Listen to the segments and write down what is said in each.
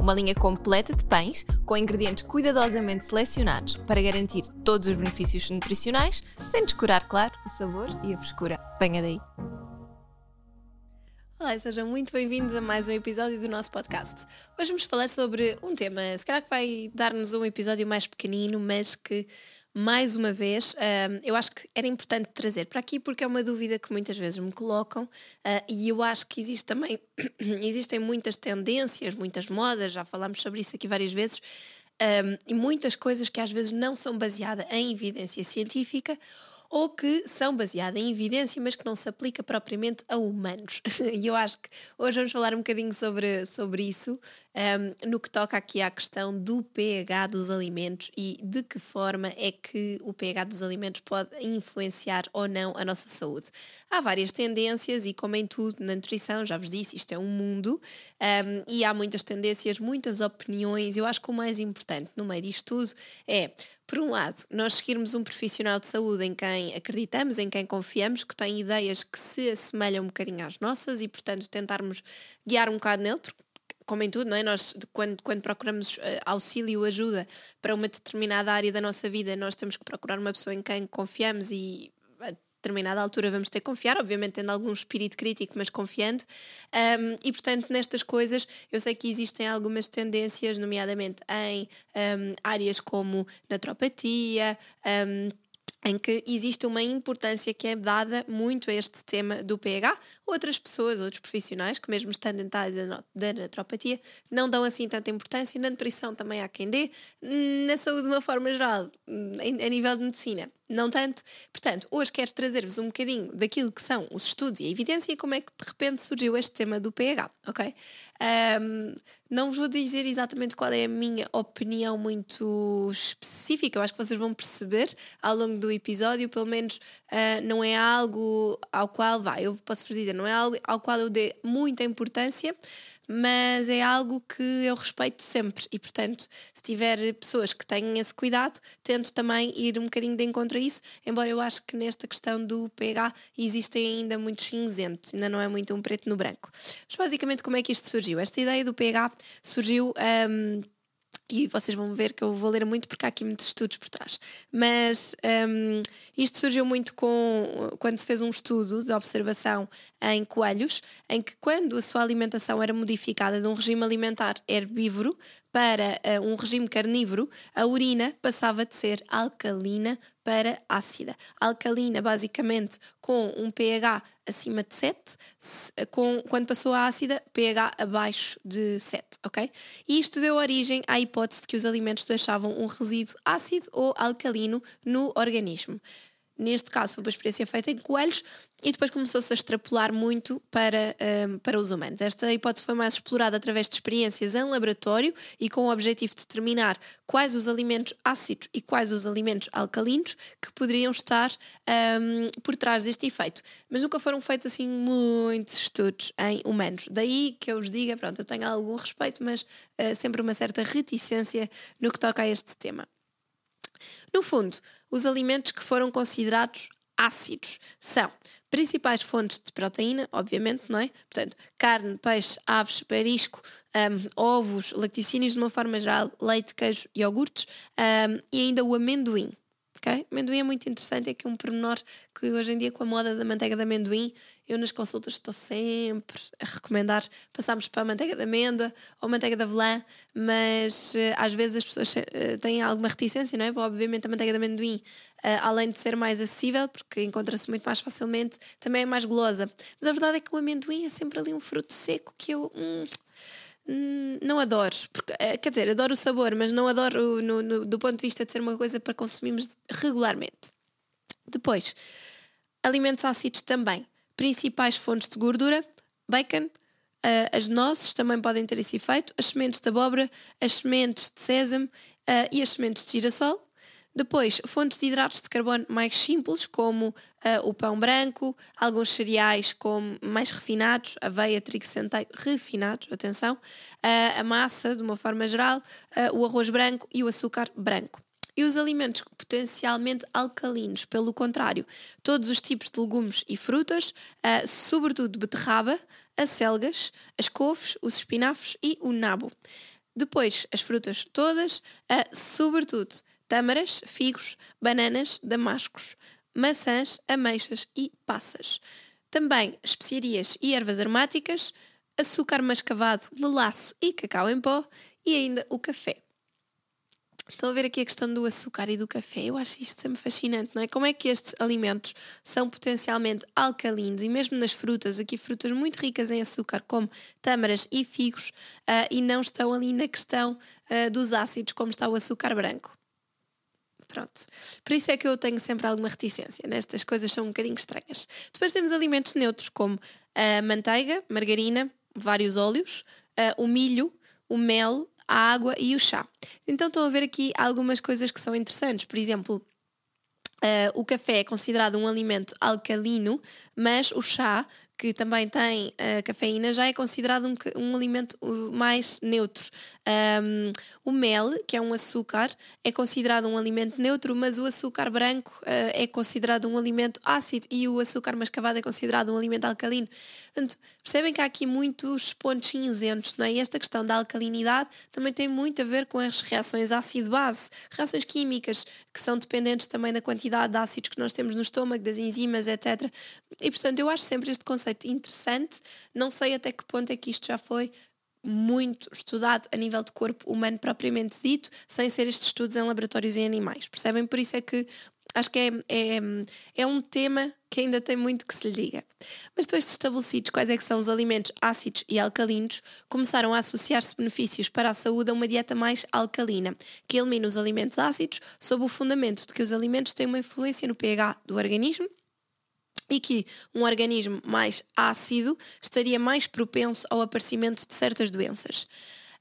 uma linha completa de pães com ingredientes cuidadosamente selecionados para garantir todos os benefícios nutricionais, sem descurar, claro, o sabor e a frescura. Venha daí! Olá sejam muito bem-vindos a mais um episódio do nosso podcast. Hoje vamos falar sobre um tema, se calhar que vai dar-nos um episódio mais pequenino, mas que mais uma vez, uh, eu acho que era importante trazer para aqui porque é uma dúvida que muitas vezes me colocam uh, e eu acho que existe também, existem muitas tendências, muitas modas, já falámos sobre isso aqui várias vezes, um, e muitas coisas que às vezes não são baseadas em evidência científica ou que são baseadas em evidência, mas que não se aplica propriamente a humanos. e eu acho que hoje vamos falar um bocadinho sobre, sobre isso, um, no que toca aqui à questão do pH dos alimentos e de que forma é que o pH dos alimentos pode influenciar ou não a nossa saúde. Há várias tendências e, como em tudo na nutrição, já vos disse, isto é um mundo um, e há muitas tendências, muitas opiniões. Eu acho que o mais importante no meio disto tudo é por um lado, nós seguirmos um profissional de saúde em quem acreditamos, em quem confiamos, que tem ideias que se assemelham um bocadinho às nossas e, portanto, tentarmos guiar um bocado nele, porque como em tudo, não é? Nós, quando, quando procuramos uh, auxílio, ajuda para uma determinada área da nossa vida, nós temos que procurar uma pessoa em quem confiamos e determinada altura vamos ter que confiar, obviamente tendo algum espírito crítico, mas confiando. Um, e portanto, nestas coisas, eu sei que existem algumas tendências, nomeadamente em um, áreas como naturopatia. Um, em que existe uma importância que é dada muito a este tema do pH. Outras pessoas, outros profissionais, que mesmo estando em área da naturopatia, não dão assim tanta importância. Na nutrição também há quem dê. Na saúde, de uma forma geral, a nível de medicina, não tanto. Portanto, hoje quero trazer-vos um bocadinho daquilo que são os estudos e a evidência e como é que de repente surgiu este tema do pH, ok? Um, não vos vou dizer exatamente qual é a minha opinião muito específica, eu acho que vocês vão perceber ao longo do episódio, pelo menos uh, não é algo ao qual, vai, eu posso dizer, não é algo ao qual eu dê muita importância mas é algo que eu respeito sempre e, portanto, se tiver pessoas que tenham esse cuidado, tento também ir um bocadinho de encontro a isso, embora eu acho que nesta questão do pH existem ainda muitos cinzentos, ainda não é muito um preto no branco. Mas basicamente, como é que isto surgiu? Esta ideia do pH surgiu. Um, e vocês vão ver que eu vou ler muito porque há aqui muitos estudos por trás. Mas um, isto surgiu muito com quando se fez um estudo de observação em coelhos, em que quando a sua alimentação era modificada de um regime alimentar herbívoro para uh, um regime carnívoro, a urina passava de ser alcalina para ácida. Alcalina, basicamente, com um pH acima de 7, com, quando passou a ácida, pH abaixo de 7, ok? E isto deu origem à hipótese de que os alimentos deixavam um resíduo ácido ou alcalino no organismo. Neste caso, foi uma experiência feita em coelhos e depois começou-se a extrapolar muito para, um, para os humanos. Esta hipótese foi mais explorada através de experiências em laboratório e com o objetivo de determinar quais os alimentos ácidos e quais os alimentos alcalinos que poderiam estar um, por trás deste efeito. Mas nunca foram feitos assim muitos estudos em humanos. Daí que eu vos diga, pronto, eu tenho algum respeito, mas uh, sempre uma certa reticência no que toca a este tema. No fundo, os alimentos que foram considerados ácidos são principais fontes de proteína, obviamente, não é? Portanto, carne, peixe, aves, perisco, um, ovos, laticínios de uma forma geral, leite, queijo, iogurtes um, e ainda o amendoim. Okay? Amendoim é muito interessante, é que é um pormenor que hoje em dia, com a moda da manteiga de amendoim, eu nas consultas estou sempre a recomendar passarmos para a manteiga de amêndoa ou manteiga de avelã, mas uh, às vezes as pessoas uh, têm alguma reticência, não é? Obviamente a manteiga de amendoim, uh, além de ser mais acessível, porque encontra-se muito mais facilmente, também é mais golosa. Mas a verdade é que o amendoim é sempre ali um fruto seco que eu. Hum, não adoro, porque, eh, quer dizer, adoro o sabor, mas não adoro no, no, do ponto de vista de ser uma coisa para consumirmos regularmente. Depois, alimentos ácidos também. Principais fontes de gordura: bacon, uh, as nozes também podem ter esse efeito, as sementes de abóbora, as sementes de sésamo uh, e as sementes de girassol. Depois, fontes de hidratos de carbono mais simples, como uh, o pão branco, alguns cereais como mais refinados, aveia, trigo, centeio, refinados, atenção, uh, a massa, de uma forma geral, uh, o arroz branco e o açúcar branco. E os alimentos potencialmente alcalinos, pelo contrário, todos os tipos de legumes e frutas, sobretudo beterraba, acelgas, as couves, os espinafres e o nabo. Depois, as frutas todas, sobretudo tâmaras, figos, bananas, damascos, maçãs, ameixas e passas. Também especiarias e ervas aromáticas, açúcar mascavado, melaço e cacau em pó e ainda o café. Estou a ver aqui a questão do açúcar e do café. Eu acho isto sempre fascinante, não é? Como é que estes alimentos são potencialmente alcalinos e mesmo nas frutas, aqui frutas muito ricas em açúcar, como tâmaras e figos, uh, e não estão ali na questão uh, dos ácidos, como está o açúcar branco. Pronto. Por isso é que eu tenho sempre alguma reticência. Nestas coisas são um bocadinho estranhas. Depois temos alimentos neutros como a manteiga, margarina, vários óleos, o milho, o mel, a água e o chá. Então estão a ver aqui algumas coisas que são interessantes. Por exemplo, Uh, o café é considerado um alimento alcalino, mas o chá que também tem uh, cafeína, já é considerado um, um alimento uh, mais neutro. Um, o mel, que é um açúcar, é considerado um alimento neutro, mas o açúcar branco uh, é considerado um alimento ácido e o açúcar mascavado é considerado um alimento alcalino. Portanto, percebem que há aqui muitos pontos cinzentos, não é? E esta questão da alcalinidade também tem muito a ver com as reações ácido-base, reações químicas que são dependentes também da quantidade de ácidos que nós temos no estômago, das enzimas, etc. E portanto, eu acho sempre este conceito conceito interessante. Não sei até que ponto é que isto já foi muito estudado a nível de corpo humano propriamente dito, sem ser estes estudos em laboratórios em animais. Percebem? Por isso é que acho que é, é, é um tema que ainda tem muito que se lhe diga. Mas depois de estabelecidos quais é que são os alimentos ácidos e alcalinos, começaram a associar-se benefícios para a saúde a uma dieta mais alcalina, que elimina os alimentos ácidos sob o fundamento de que os alimentos têm uma influência no pH do organismo e que um organismo mais ácido estaria mais propenso ao aparecimento de certas doenças.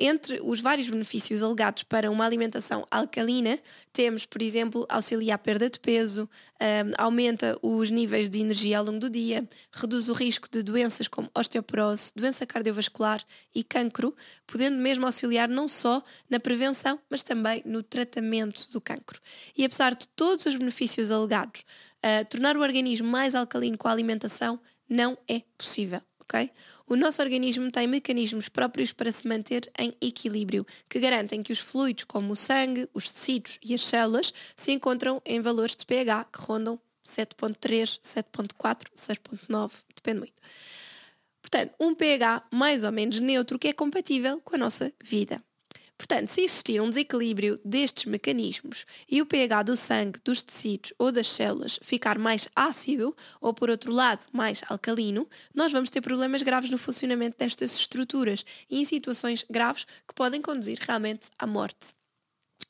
Entre os vários benefícios alegados para uma alimentação alcalina, temos, por exemplo, auxiliar a perda de peso, um, aumenta os níveis de energia ao longo do dia, reduz o risco de doenças como osteoporose, doença cardiovascular e cancro, podendo mesmo auxiliar não só na prevenção, mas também no tratamento do cancro. E apesar de todos os benefícios alegados, uh, tornar o organismo mais alcalino com a alimentação não é possível. Okay? O nosso organismo tem mecanismos próprios para se manter em equilíbrio, que garantem que os fluidos, como o sangue, os tecidos e as células, se encontram em valores de pH que rondam 7.3, 7.4, 6.9, depende muito. Portanto, um pH mais ou menos neutro que é compatível com a nossa vida. Portanto, se existir um desequilíbrio destes mecanismos e o pH do sangue, dos tecidos ou das células ficar mais ácido, ou por outro lado, mais alcalino, nós vamos ter problemas graves no funcionamento destas estruturas e em situações graves que podem conduzir realmente à morte.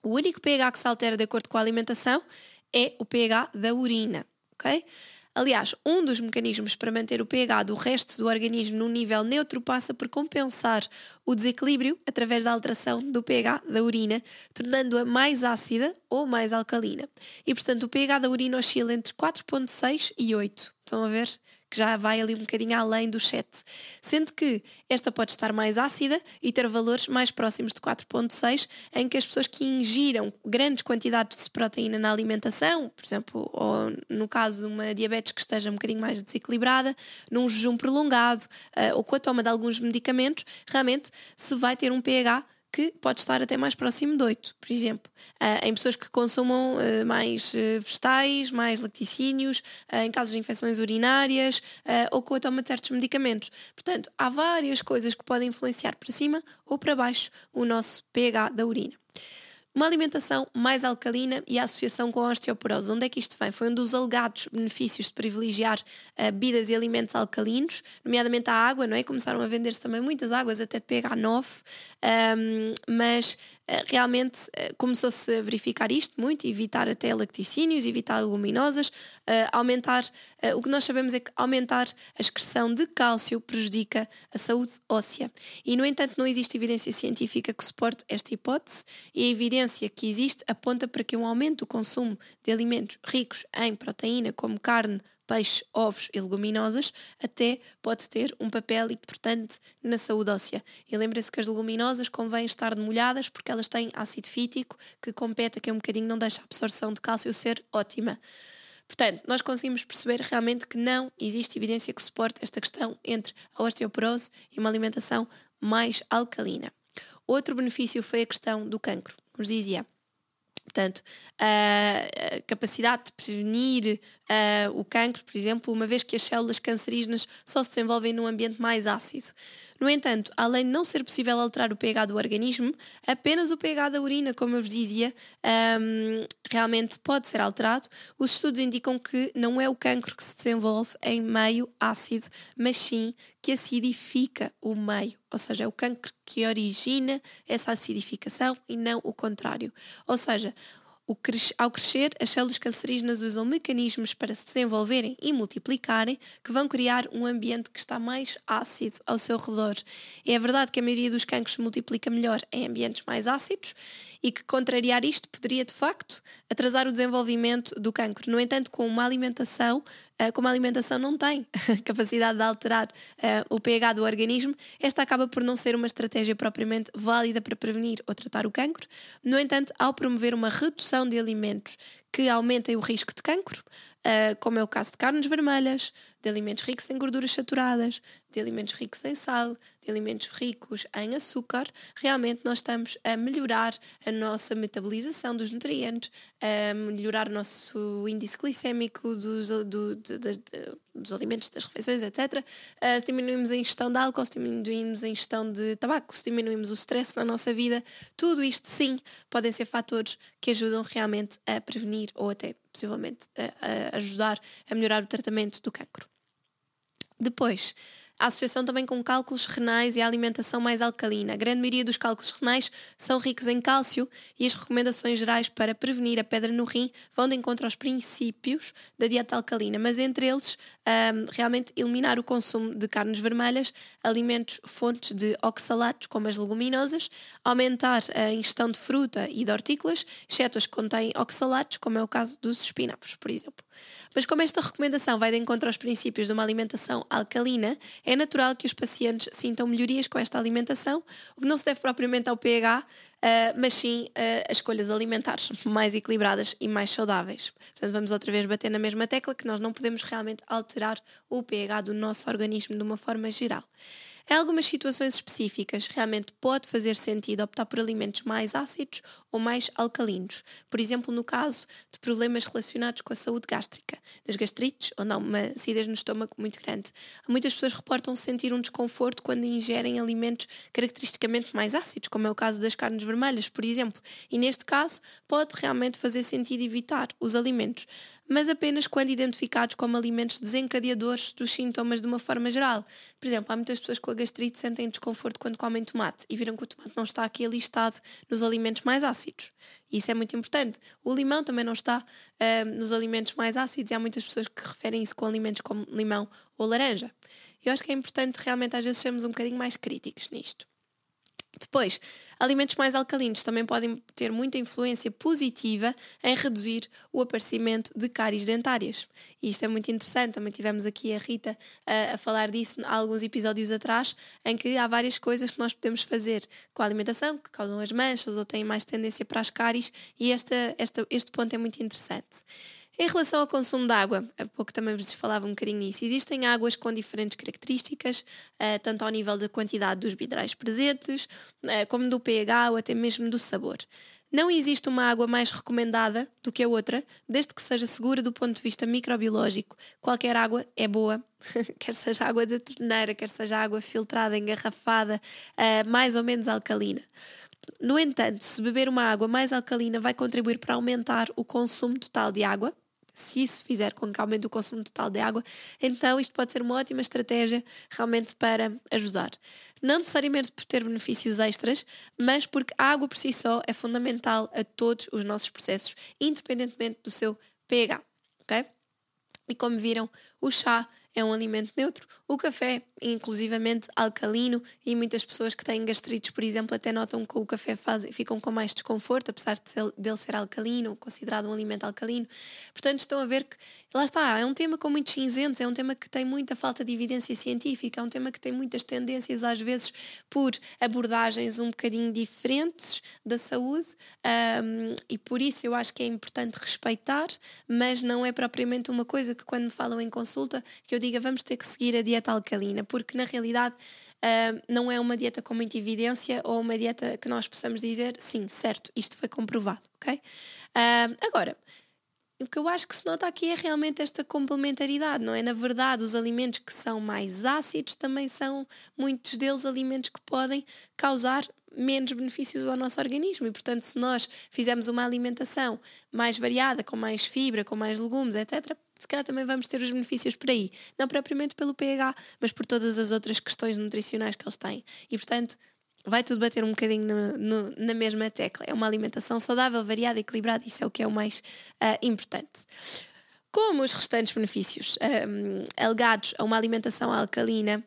O único pH que se altera de acordo com a alimentação é o pH da urina, ok? Aliás, um dos mecanismos para manter o pH do resto do organismo num nível neutro passa por compensar o desequilíbrio através da alteração do pH da urina, tornando-a mais ácida ou mais alcalina. E, portanto, o pH da urina oscila entre 4,6 e 8. Estão a ver? Que já vai ali um bocadinho além do 7. Sendo que esta pode estar mais ácida e ter valores mais próximos de 4,6, em que as pessoas que ingiram grandes quantidades de proteína na alimentação, por exemplo, ou no caso de uma diabetes que esteja um bocadinho mais desequilibrada, num jejum prolongado uh, ou com a toma de alguns medicamentos, realmente se vai ter um pH que pode estar até mais próximo de 8, por exemplo. Uh, em pessoas que consumam uh, mais uh, vegetais, mais lacticínios, em casos de infecções urinárias ou com a toma de certos medicamentos. Portanto, há várias coisas que podem influenciar para cima ou para baixo o nosso pH da urina. Uma alimentação mais alcalina e a associação com a osteoporose. Onde é que isto vem? Foi um dos alegados benefícios de privilegiar uh, bebidas e alimentos alcalinos, nomeadamente a água, não é? Começaram a vender-se também muitas águas, até de pH 9, um, mas realmente eh, começou-se a verificar isto muito, evitar até lacticínios, evitar leguminosas, aumentar, o que nós sabemos é que aumentar a excreção de cálcio prejudica a saúde óssea. E, no entanto, não existe evidência científica que suporte esta hipótese e a evidência que existe aponta para que um aumento do consumo de alimentos ricos em proteína, como carne, peixe, ovos e leguminosas, até pode ter um papel importante na saúde óssea. E lembre-se que as leguminosas convém estar demolhadas porque elas têm ácido fítico que compete aqui um bocadinho, não deixa a absorção de cálcio ser ótima. Portanto, nós conseguimos perceber realmente que não existe evidência que suporte esta questão entre a osteoporose e uma alimentação mais alcalina. Outro benefício foi a questão do cancro. Como dizia, Portanto, a capacidade de prevenir uh, o cancro, por exemplo, uma vez que as células cancerígenas só se desenvolvem num ambiente mais ácido. No entanto, além de não ser possível alterar o pH do organismo, apenas o pH da urina, como eu vos dizia, um, realmente pode ser alterado. Os estudos indicam que não é o cancro que se desenvolve em meio ácido, mas sim que acidifica o meio, ou seja, é o cancro que origina essa acidificação e não o contrário. Ou seja, ao crescer, as células cancerígenas usam mecanismos para se desenvolverem e multiplicarem que vão criar um ambiente que está mais ácido ao seu redor. É verdade que a maioria dos cancros se multiplica melhor em ambientes mais ácidos e que contrariar isto poderia de facto atrasar o desenvolvimento do cancro. No entanto, com uma alimentação, uh, como a alimentação não tem capacidade de alterar uh, o pH do organismo, esta acaba por não ser uma estratégia propriamente válida para prevenir ou tratar o cancro. No entanto, ao promover uma redução de alimentos que aumentem o risco de cancro, uh, como é o caso de carnes vermelhas, de alimentos ricos em gorduras saturadas, de alimentos ricos em sal, de alimentos ricos em açúcar, realmente nós estamos a melhorar a nossa metabolização dos nutrientes, a melhorar o nosso índice glicémico dos, do, de, de, dos alimentos, das refeições, etc. Uh, se diminuímos a ingestão de álcool, se diminuímos a ingestão de tabaco, se diminuímos o stress na nossa vida, tudo isto sim podem ser fatores que ajudam realmente a prevenir ou até possivelmente a, a ajudar a melhorar o tratamento do cancro. Depois, a associação também com cálculos renais e a alimentação mais alcalina. A grande maioria dos cálculos renais são ricos em cálcio e as recomendações gerais para prevenir a pedra no rim vão de encontro aos princípios da dieta alcalina, mas entre eles, um, realmente eliminar o consumo de carnes vermelhas, alimentos fontes de oxalatos, como as leguminosas, aumentar a ingestão de fruta e de hortícolas, exceto as que contêm oxalatos, como é o caso dos espinafres, por exemplo. Mas como esta recomendação vai de encontro aos princípios de uma alimentação alcalina, é natural que os pacientes sintam melhorias com esta alimentação, o que não se deve propriamente ao pH, uh, mas sim uh, a escolhas alimentares mais equilibradas e mais saudáveis. Portanto, vamos outra vez bater na mesma tecla que nós não podemos realmente alterar o pH do nosso organismo de uma forma geral. Em algumas situações específicas, realmente pode fazer sentido optar por alimentos mais ácidos ou mais alcalinos. Por exemplo, no caso de problemas relacionados com a saúde gástrica, nas gastrites ou não, uma acidez no estômago muito grande. Muitas pessoas reportam sentir um desconforto quando ingerem alimentos caracteristicamente mais ácidos, como é o caso das carnes vermelhas, por exemplo. E neste caso, pode realmente fazer sentido evitar os alimentos mas apenas quando identificados como alimentos desencadeadores dos sintomas de uma forma geral. Por exemplo, há muitas pessoas com a gastrite sentem desconforto quando comem tomate e viram que o tomate não está aqui alistado nos alimentos mais ácidos. Isso é muito importante. O limão também não está uh, nos alimentos mais ácidos e há muitas pessoas que referem isso com alimentos como limão ou laranja. Eu acho que é importante realmente às vezes sermos um bocadinho mais críticos nisto. Depois, alimentos mais alcalinos também podem ter muita influência positiva em reduzir o aparecimento de cáries dentárias. E isto é muito interessante. Também tivemos aqui a Rita a, a falar disso há alguns episódios atrás, em que há várias coisas que nós podemos fazer com a alimentação que causam as manchas ou têm mais tendência para as cáries, e esta, esta, este ponto é muito interessante. Em relação ao consumo de água, há pouco também vos falava um bocadinho nisso. Existem águas com diferentes características, uh, tanto ao nível da quantidade dos minerais presentes, uh, como do pH ou até mesmo do sabor. Não existe uma água mais recomendada do que a outra, desde que seja segura do ponto de vista microbiológico. Qualquer água é boa, quer seja água de torneira, quer seja água filtrada, engarrafada, uh, mais ou menos alcalina. No entanto, se beber uma água mais alcalina vai contribuir para aumentar o consumo total de água, se isso fizer com que aumente o consumo total de água, então isto pode ser uma ótima estratégia realmente para ajudar. Não necessariamente por ter benefícios extras, mas porque a água por si só é fundamental a todos os nossos processos, independentemente do seu pH. ok? E como viram, o chá é um alimento neutro. O café, inclusivamente alcalino, e muitas pessoas que têm gastrites, por exemplo, até notam que o café fazem, ficam com mais desconforto, apesar de ser, dele ser alcalino, considerado um alimento alcalino. Portanto, estão a ver que, lá está, é um tema com muitos cinzentos, é um tema que tem muita falta de evidência científica, é um tema que tem muitas tendências, às vezes, por abordagens um bocadinho diferentes da saúde, um, e por isso eu acho que é importante respeitar, mas não é propriamente uma coisa que, quando me falam em consulta, que eu diga vamos ter que seguir a dieta alcalina, porque na realidade uh, não é uma dieta com muita evidência ou uma dieta que nós possamos dizer sim, certo, isto foi comprovado, ok? Uh, agora, o que eu acho que se nota aqui é realmente esta complementaridade, não é? Na verdade, os alimentos que são mais ácidos também são, muitos deles, alimentos que podem causar menos benefícios ao nosso organismo e, portanto, se nós fizermos uma alimentação mais variada, com mais fibra, com mais legumes, etc., se calhar também vamos ter os benefícios por aí. Não propriamente pelo pH, mas por todas as outras questões nutricionais que eles têm. E, portanto, vai tudo bater um bocadinho no, no, na mesma tecla. É uma alimentação saudável, variada, equilibrada, isso é o que é o mais uh, importante. Como os restantes benefícios um, alegados a uma alimentação alcalina,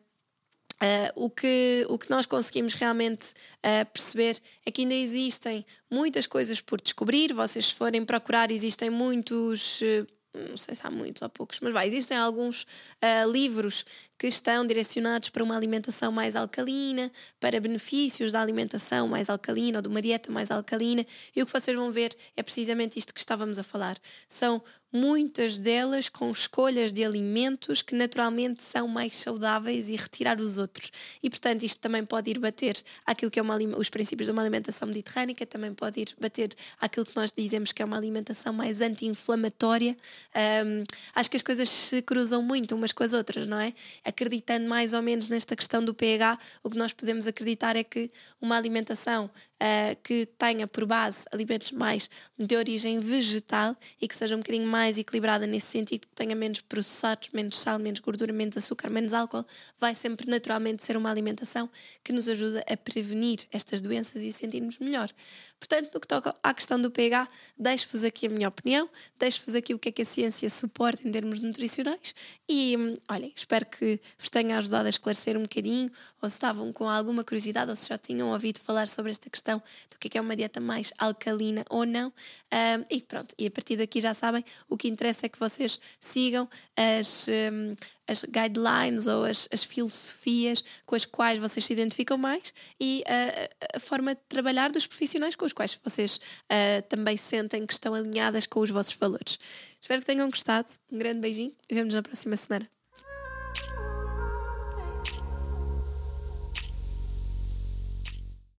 Uh, o, que, o que nós conseguimos realmente uh, perceber é que ainda existem muitas coisas por descobrir. Vocês, se forem procurar, existem muitos. Uh, não sei se há muitos ou poucos, mas vai, existem alguns uh, livros que estão direcionados para uma alimentação mais alcalina, para benefícios da alimentação mais alcalina ou de uma dieta mais alcalina, e o que vocês vão ver é precisamente isto que estávamos a falar. São muitas delas com escolhas de alimentos que naturalmente são mais saudáveis e retirar os outros. E portanto, isto também pode ir bater aquilo que é uma, os princípios de uma alimentação mediterrânica, também pode ir bater aquilo que nós dizemos que é uma alimentação mais anti-inflamatória. Um, acho que as coisas se cruzam muito umas com as outras, não é? Acreditando mais ou menos nesta questão do pH, o que nós podemos acreditar é que uma alimentação uh, que tenha por base alimentos mais de origem vegetal e que seja um bocadinho mais equilibrada nesse sentido, que tenha menos processados, menos sal, menos gordura, menos açúcar, menos álcool, vai sempre naturalmente ser uma alimentação que nos ajuda a prevenir estas doenças e sentirmos melhor. Portanto, no que toca à questão do pH, deixo-vos aqui a minha opinião, deixo-vos aqui o que é que a ciência suporta em termos nutricionais e, olhem, espero que vos tenha ajudado a esclarecer um bocadinho, ou se estavam com alguma curiosidade, ou se já tinham ouvido falar sobre esta questão do que é, que é uma dieta mais alcalina ou não. Um, e pronto, e a partir daqui já sabem, o que interessa é que vocês sigam as. Um, as guidelines ou as, as filosofias com as quais vocês se identificam mais e uh, a forma de trabalhar dos profissionais com os quais vocês uh, também sentem que estão alinhadas com os vossos valores. Espero que tenham gostado. Um grande beijinho e vemos na próxima semana.